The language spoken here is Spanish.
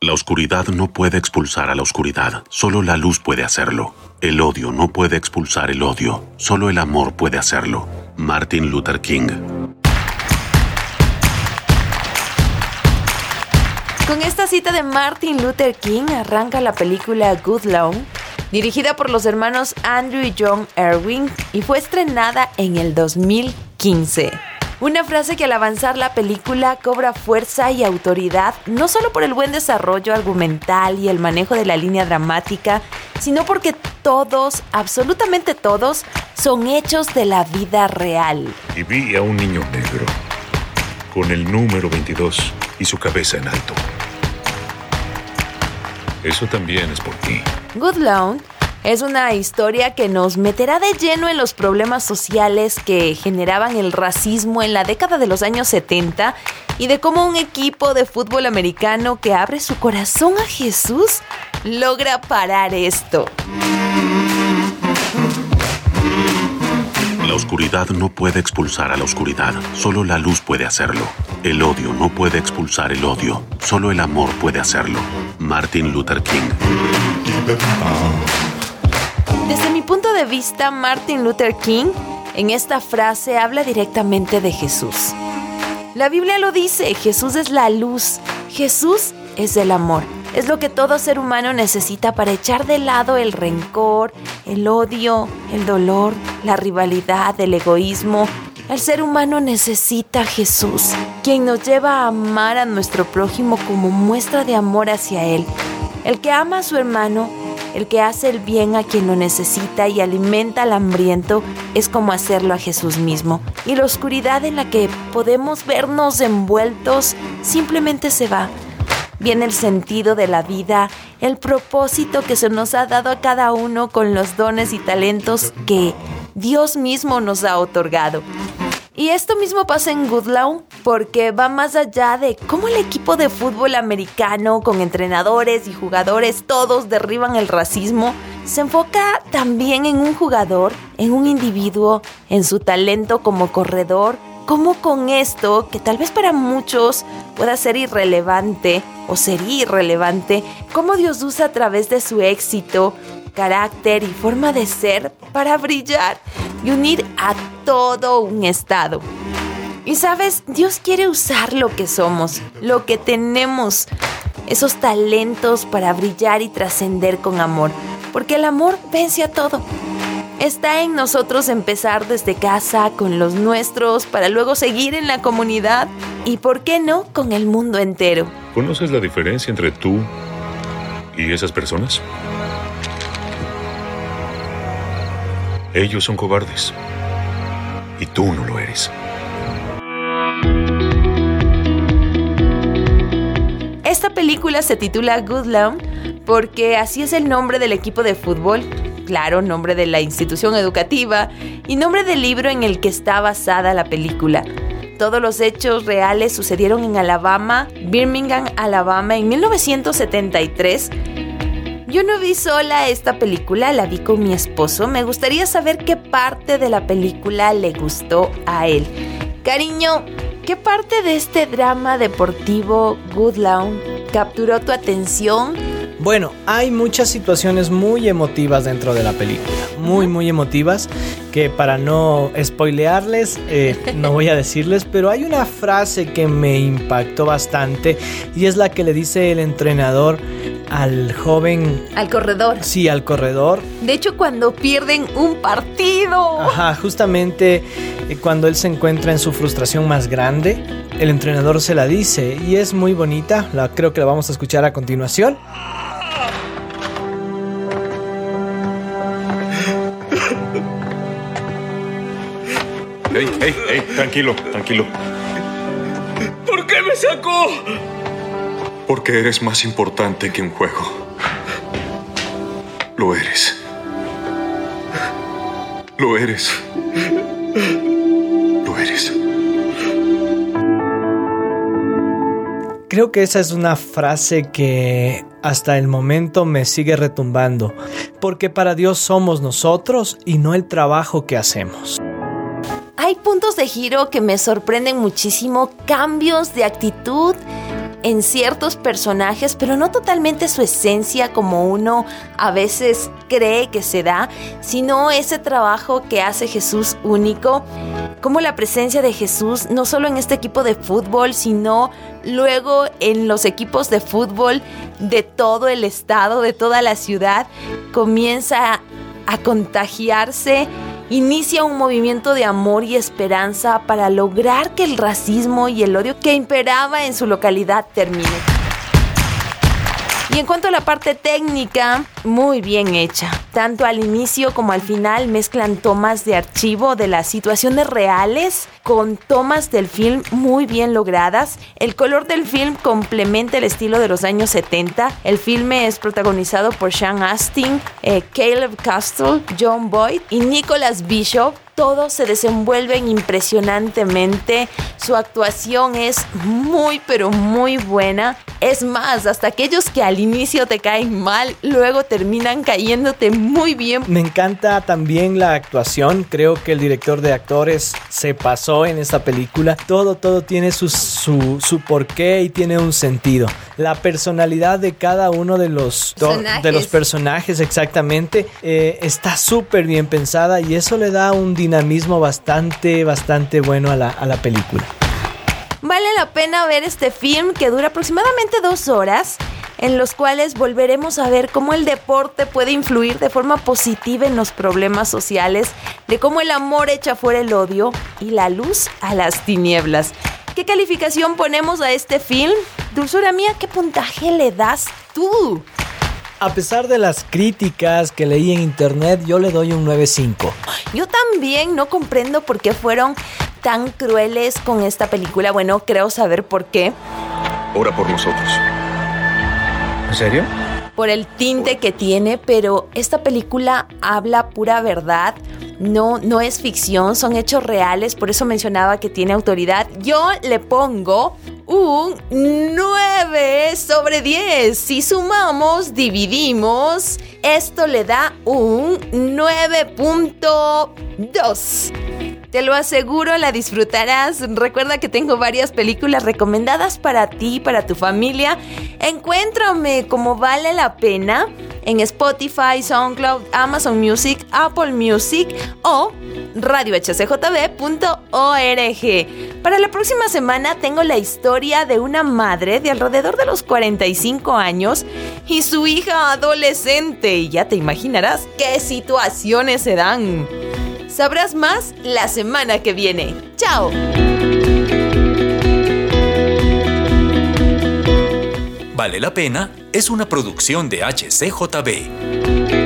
La oscuridad no puede expulsar a la oscuridad, solo la luz puede hacerlo. El odio no puede expulsar el odio, solo el amor puede hacerlo. Martin Luther King. Con esta cita de Martin Luther King arranca la película Good Long, dirigida por los hermanos Andrew y John Erwin y fue estrenada en el 2015. Una frase que al avanzar la película cobra fuerza y autoridad, no solo por el buen desarrollo argumental y el manejo de la línea dramática, sino porque todos, absolutamente todos, son hechos de la vida real. Y vi a un niño negro, con el número 22 y su cabeza en alto. Eso también es por ti. Good Loan es una historia que nos meterá de lleno en los problemas sociales que generaban el racismo en la década de los años 70 y de cómo un equipo de fútbol americano que abre su corazón a Jesús logra parar esto. La oscuridad no puede expulsar a la oscuridad, solo la luz puede hacerlo. El odio no puede expulsar el odio, solo el amor puede hacerlo. Martin Luther King. Desde mi punto de vista, Martin Luther King en esta frase habla directamente de Jesús. La Biblia lo dice, Jesús es la luz, Jesús es el amor. Es lo que todo ser humano necesita para echar de lado el rencor, el odio, el dolor, la rivalidad, el egoísmo. El ser humano necesita Jesús, quien nos lleva a amar a nuestro prójimo como muestra de amor hacia Él. El que ama a su hermano el que hace el bien a quien lo necesita y alimenta al hambriento es como hacerlo a Jesús mismo. Y la oscuridad en la que podemos vernos envueltos simplemente se va. Viene el sentido de la vida, el propósito que se nos ha dado a cada uno con los dones y talentos que Dios mismo nos ha otorgado. Y esto mismo pasa en Goodlaw porque va más allá de cómo el equipo de fútbol americano con entrenadores y jugadores todos derriban el racismo. Se enfoca también en un jugador, en un individuo, en su talento como corredor, cómo con esto, que tal vez para muchos pueda ser irrelevante o sería irrelevante, cómo Dios usa a través de su éxito carácter y forma de ser para brillar y unir a todo un estado. Y sabes, Dios quiere usar lo que somos, lo que tenemos, esos talentos para brillar y trascender con amor, porque el amor vence a todo. Está en nosotros empezar desde casa con los nuestros para luego seguir en la comunidad y, ¿por qué no?, con el mundo entero. ¿Conoces la diferencia entre tú y esas personas? Ellos son cobardes. Y tú no lo eres. Esta película se titula Good porque así es el nombre del equipo de fútbol, claro, nombre de la institución educativa y nombre del libro en el que está basada la película. Todos los hechos reales sucedieron en Alabama, Birmingham, Alabama, en 1973 yo no vi sola esta película, la vi con mi esposo. Me gustaría saber qué parte de la película le gustó a él. Cariño, ¿qué parte de este drama deportivo Good Lawn capturó tu atención? Bueno, hay muchas situaciones muy emotivas dentro de la película, muy, muy emotivas, que para no spoilearles, eh, no voy a decirles, pero hay una frase que me impactó bastante y es la que le dice el entrenador al joven... Al corredor. Sí, al corredor. De hecho, cuando pierden un partido. Ajá, justamente eh, cuando él se encuentra en su frustración más grande, el entrenador se la dice y es muy bonita, la, creo que la vamos a escuchar a continuación. Hey, hey, hey, tranquilo, tranquilo. ¿Por qué me sacó? Porque eres más importante que un juego. Lo eres. Lo eres. Lo eres. Creo que esa es una frase que hasta el momento me sigue retumbando, porque para Dios somos nosotros y no el trabajo que hacemos. Hay puntos de giro que me sorprenden muchísimo, cambios de actitud en ciertos personajes, pero no totalmente su esencia como uno a veces cree que se da, sino ese trabajo que hace Jesús único, como la presencia de Jesús, no solo en este equipo de fútbol, sino luego en los equipos de fútbol de todo el estado, de toda la ciudad, comienza a contagiarse inicia un movimiento de amor y esperanza para lograr que el racismo y el odio que imperaba en su localidad termine. Y en cuanto a la parte técnica, muy bien hecha. Tanto al inicio como al final mezclan tomas de archivo de las situaciones reales con tomas del film muy bien logradas. El color del film complementa el estilo de los años 70. El filme es protagonizado por Sean Astin, eh, Caleb Castle, John Boyd y Nicholas Bishop todos se desenvuelven impresionantemente. Su actuación es muy pero muy buena. Es más, hasta aquellos que al inicio te caen mal, luego terminan cayéndote muy bien. Me encanta también la actuación. Creo que el director de actores se pasó en esta película. Todo, todo tiene su, su, porqué y tiene un sentido. La personalidad de cada uno de los, de los personajes exactamente eh, está súper bien pensada y eso le da un dinamismo bastante, bastante bueno a la, a la película. Vale la pena ver este film que dura aproximadamente dos horas, en los cuales volveremos a ver cómo el deporte puede influir de forma positiva en los problemas sociales, de cómo el amor echa fuera el odio y la luz a las tinieblas. ¿Qué calificación ponemos a este film? Dulzura mía, ¿qué puntaje le das tú? A pesar de las críticas que leí en internet, yo le doy un 9.5. Yo también no comprendo por qué fueron tan crueles con esta película. Bueno, creo saber por qué. Ora por nosotros. ¿En serio? Por el tinte que tiene, pero esta película habla pura verdad. No, no es ficción, son hechos reales, por eso mencionaba que tiene autoridad. Yo le pongo un 9 sobre 10. Si sumamos, dividimos, esto le da un 9.2. Te lo aseguro, la disfrutarás. Recuerda que tengo varias películas recomendadas para ti para tu familia. Encuéntrame como vale la pena en Spotify, SoundCloud, Amazon Music, Apple Music o radiohcjb.org. Para la próxima semana tengo la historia de una madre de alrededor de los 45 años y su hija adolescente. Y ya te imaginarás qué situaciones se dan. Sabrás más la semana que viene. ¡Chao! Vale la pena es una producción de HCJB.